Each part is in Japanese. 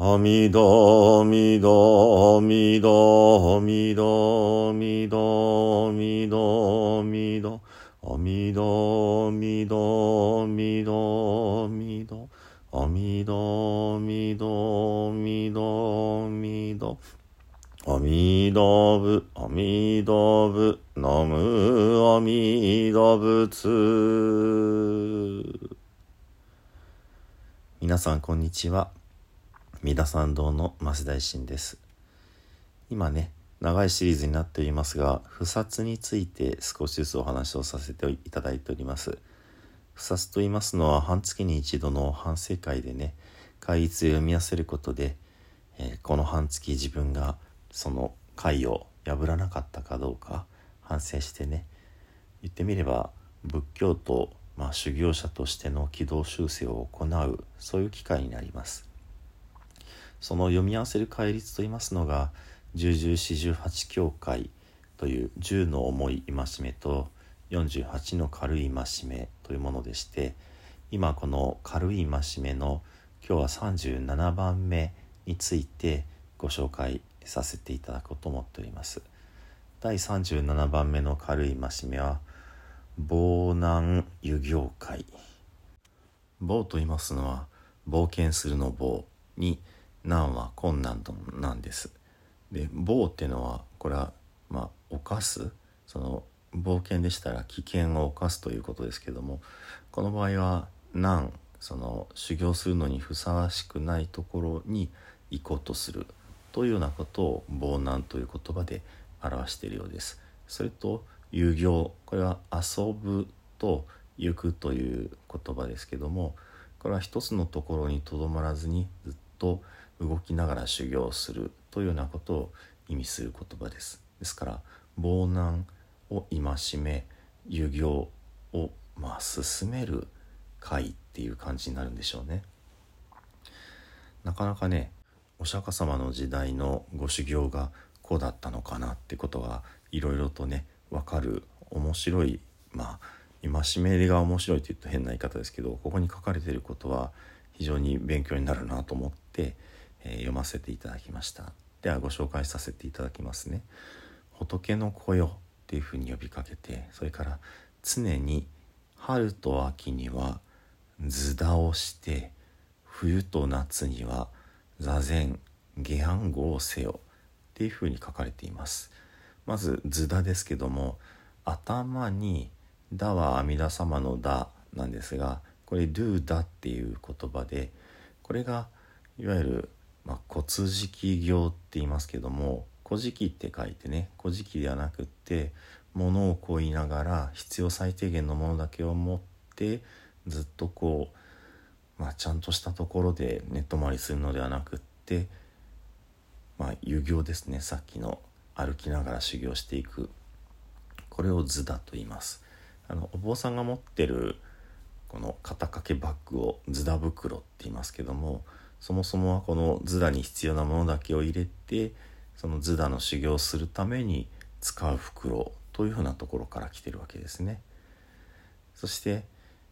阿弥陀、阿弥陀、阿弥陀、阿弥陀、阿弥陀、阿弥陀、阿弥陀、阿弥陀、阿弥陀、阿弥陀、阿弥陀、阿弥陀、阿弥陀、阿弥陀、阿弥陀、阿弥陀仏、阿弥陀仏、ナム阿弥陀仏。皆さん、こんにちは。三田参道の増大臣です。今ね長いシリーズになっておりますが不殺について少しずつお話をさせていただいております。不殺と言いますのは半月に一度の反省会でね会議を読み合わせることで、えー、この半月自分がその会を破らなかったかどうか反省してね言ってみれば仏教と、まあ、修行者としての軌道修正を行うそういう機会になります。その読み合わせる戒律といいますのが十十四十八教会という10の重い戒めと48の軽い戒めというものでして今この軽い戒めの今日は37番目についてご紹介させていただこうと思っております。第37番目の軽い戒めは防難遊行会。棒と言いますのは冒険するの棒に「難は困難となんです。で棒っていうのはこれはまあ犯す？その冒険でしたら危険を犯すということですけどもこの場合は難その修行するのにふさわしくないところに行こうとするというようなことを暴難という言葉で表しているようです。それと遊行これは遊ぶと行くという言葉ですけどもこれは一つのところにとどまらずにずっと動きながら修行するというようなことを意味する言葉です。ですから防難を戒め遊行をまあ進める会っていう感じになるんでしょうね。なかなかねお釈迦様の時代のご修行がこうだったのかなってことがいろいろとね分かる面白いまあ戒めが面白いと言うと変な言い方ですけどここに書かれていることは非常に勉強になるなと思って、えー、読ませていただきました。ではご紹介させていただきますね。仏の子よっていうふうに呼びかけてそれから常に春と秋には図田をして冬と夏には座禅下暗号をせよっていうふうに書かれています。まず図田ですけども頭に「だ」は阿弥陀様の「だ」なんですがこれ「do だ」っていう言葉でこれがいわゆる、まあ、骨敷行って言いますけども「古事記」って書いてね「古事記」ではなくって物をこいながら必要最低限のものだけを持ってずっとこう、まあ、ちゃんとしたところで寝泊まりするのではなくってまあ遊行ですねさっきの歩きながら修行していく。これを図だと言います。あのお坊さんが持ってるこの肩掛けバッグをズダ袋って言いますけどもそもそもはこのズダに必要なものだけを入れてそのズダの修行をするために使う袋というふうなところから来てるわけですね。そして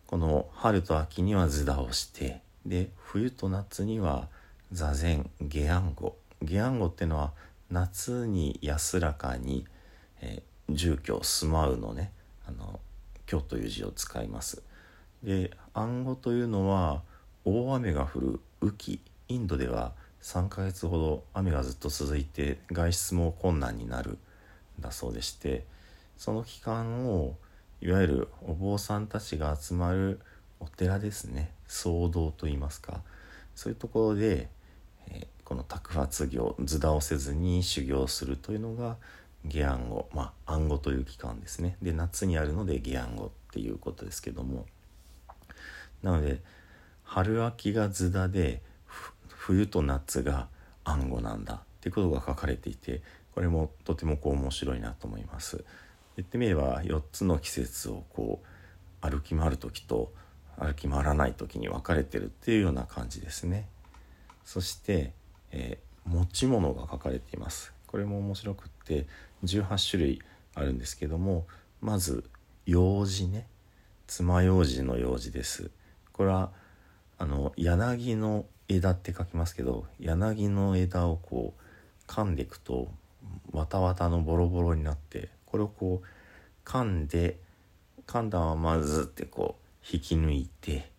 この春と秋にはズダをしてで冬と夏には座禅下暗号下暗号っていうのは夏に安らかに、えー、住居住まうのねあの居という字を使います。で暗号というのは大雨が降る雨季インドでは3ヶ月ほど雨がずっと続いて外出も困難になるんだそうでしてその期間をいわゆるお坊さんたちが集まるお寺ですね。僧堂といいますかそういうところで、え、この托発業図談をせずに修行するというのが下暗号まあ暗号という期間ですね。で夏にあるので下暗号っていうことですけども。なので春秋が図田で冬と夏が暗号なんだっていうことが書かれていてこれもとてもこう面白いなと思います。言ってみれば4つの季節をこう歩き回る時と歩き回らない時に分かれてるっていうような感じですね。そして、えー、持ち物が書かれています。これも面白くって18種類あるんですけどもまず用事ね爪楊枝の用事です。これはあの柳の枝って書きますけど柳の枝をこう噛んでいくとわたわたのボロボロになってこれをこう噛んで噛んだままずってこう引き抜いて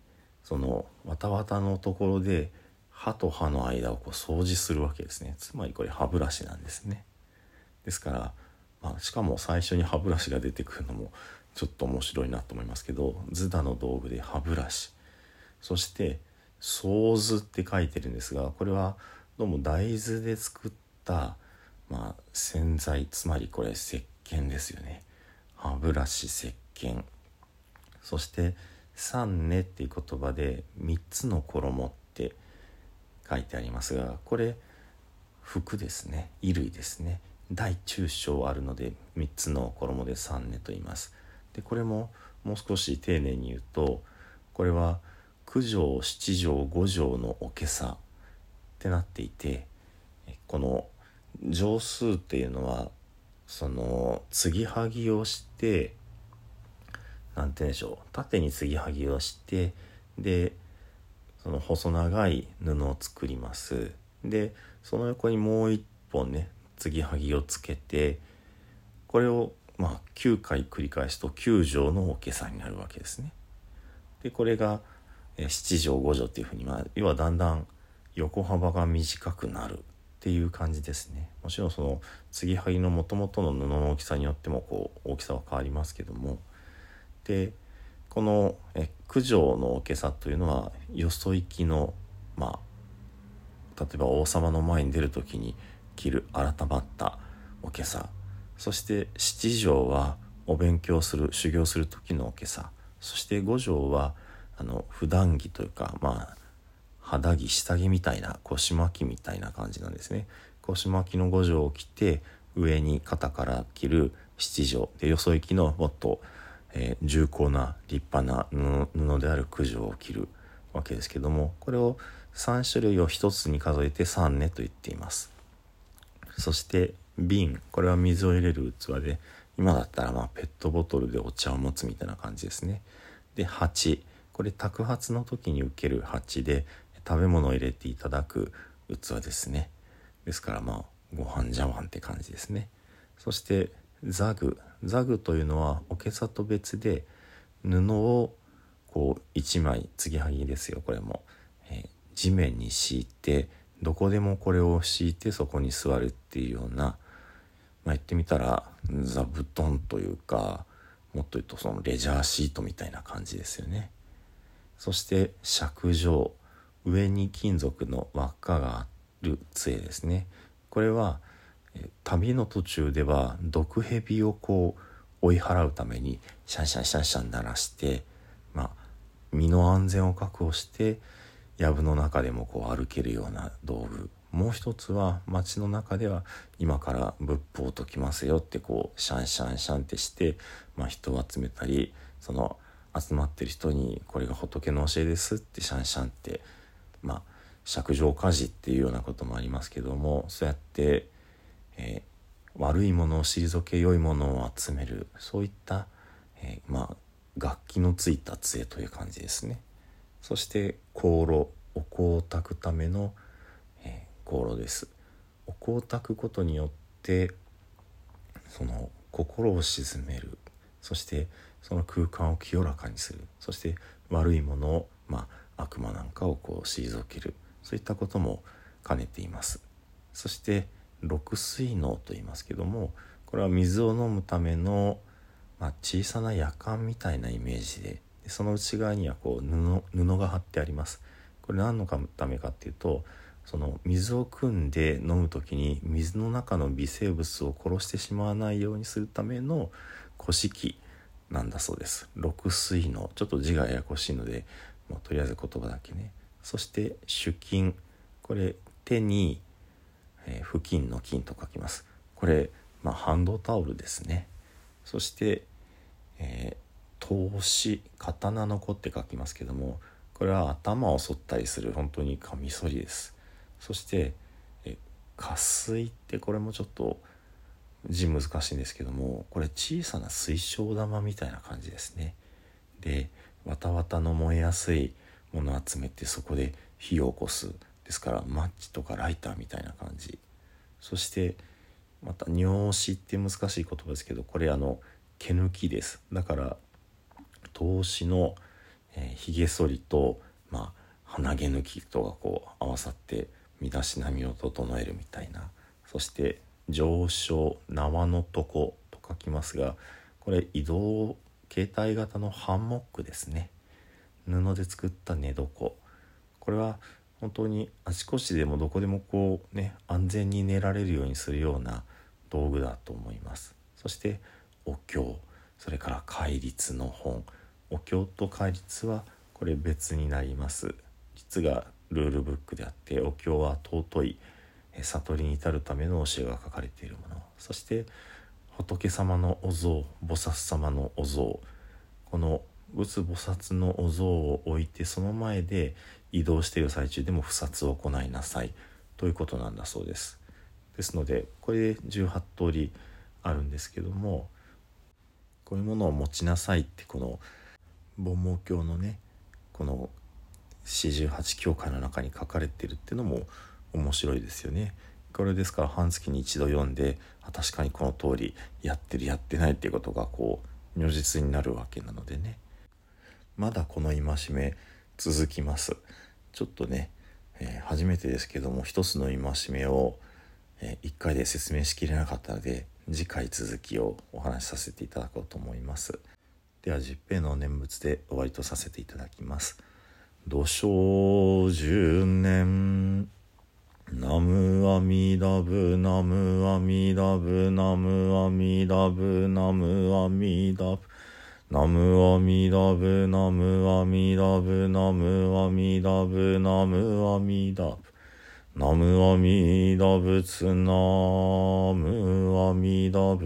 そのわたわたのところで歯と歯の間をこう掃除するわけですね。つまりこれ歯ブラシなんですね。ですから、まあ、しかも最初に歯ブラシが出てくるのもちょっと面白いなと思いますけどズダの道具で歯ブラシ。そして「ソーって書いてるんですがこれはどうも大豆で作った、まあ、洗剤つまりこれ石鹸ですよね。歯ブラシ石鹸。そして「三ね」っていう言葉で3つの衣って書いてありますがこれ服ですね。衣類ですね。大中小あるので3つの衣で三ねと言います。でこれももう少し丁寧に言うとこれは9畳7畳5畳のおけさってなっていてこの畳数っていうのはその継ぎはぎをして何て言うんでしょう縦に継ぎはぎをしてでその細長い布を作りますでその横にもう一本ね継ぎはぎをつけてこれをまあ9回繰り返すと9畳のおけさになるわけですね。でこれが7畳5畳っていうふうに、まあ、要はだんだん横幅が短くなるっていう感じですね。もちろんその継ぎはぎのもともとの布の大きさによってもこう大きさは変わりますけども。でこのえ九条の大けさというのはよそ行きのまあ例えば王様の前に出る時に着る改まったおけさ。そして七条はお勉強する修行する時のおけさ。そして五条はあの普段着というかまあ肌着下着みたいな腰巻きみたいな感じなんですね。腰巻きの五条を着て上に肩から着る七条。でよそ行きのもっと、えー、重厚な立派な布である九条を着るわけですけどもこれを3種類を1つに数えて3ねと言っています。そして瓶。これは水を入れる器で今だったらまペットボトルでお茶を持つみたいな感じですね。で鉢。これ托鉢の時に受ける鉢で食べ物を入れていただく器ですね。ですからまあご飯茶碗って感じですね。そしてザグザグというのはおけさと別で布をこう1枚継ぎはぎですよこれも、えー、地面に敷いてどこでもこれを敷いてそこに座るっていうような、まあ、言ってみたら座布団というかもっと言うとそのレジャーシートみたいな感じですよね。そして尺状上に金属の輪っかがある杖ですね。これは旅の途中では毒蛇をこう追い払うためにシャンシャンシャンシャン鳴らして、まあ、身の安全を確保して藪の中でもこう歩けるような道具もう一つは街の中では今から仏法を解きますよってこうシャンシャンシャンってして、まあ、人を集めたりその集まってる人にこれが仏の教えですってシャンシャンってまあ釈上家事っていうようなこともありますけどもそうやって、えー、悪いものを退け良いものを集めるそういった、えー、まあ楽器のついた杖という感じですね。そして香炉お香を焚くための、えー、香炉ですお香を焚くことによってその心を鎮めるそしてその空間を清らかにする。そして悪いものを、まあ、悪魔なんかをこう退ける。そういったことも兼ねています。そして六水能と言いますけどもこれは水を飲むための、まあ、小さな夜間みたいなイメージででその内側にはこう布布が貼ってあります。これ何のためかっていうとその水を汲んで飲む時に水の中の微生物を殺してしまわないようにするための古式なんだそうです。六水のちょっと字がややこしいので、まあ、とりあえず言葉だけね。そして手巾これ手に、えー、布巾の巾と書きます。これ、まあ、ハンドタオルですね。そして、えー投資。刀の子って書きますけどもこれは頭を剃ったりする本当にカミソリです。そしてえ加水ってこれもちょっと字難しいんですけどもこれ小さな水晶玉みたいな感じですね。でわたわたの燃えやすいものを集めてそこで火を起こす。ですからマッチとかライターみたいな感じ。そしてまた尿子って難しい言葉ですけどこれあの毛抜きです。だから投資のえー、髭剃りと、まあ、鼻毛抜きとがこう合わさって身だしなみを整えるみたいな。そして上昇縄のとこと書きますがこれ移動携帯型のハンモックですね。布で作った寝床。これは本当にあちこちでもどこでもこうね安全に寝られるようにするような道具だと思います。そしてお経。それから戒律の本。お経と戒律はこれ別になります。実がルールブックであってお経は尊い悟りに至るための教えが書かれているもの。そして仏様のお像菩薩様のお像。この仏菩薩のお像を置いてその前で移動している最中でも不殺を行いなさい。ということなんだそうです。ですのでこれで18通りあるんですけどもこういうものを持ちなさいってこの盆毛経のねこの四十八教会の中に書かれてるっていうのも面白いですよね。これですから半月に一度読んで確かにこの通りやってるやってないっていうことがこう如実になるわけなのでねまだこの戒め続きますちょっとね、えー、初めてですけども一つの戒めを、えー、1回で説明しきれなかったので次回続きをお話しさせていただこうと思います。では十平の念仏で終わりとさせていただきます。土生十年アミダブナムアミダブナムアミダブナムアミダブナムアミダブナムアミダブナムアミダブナムアミダブナムアミダブツナムアミダブ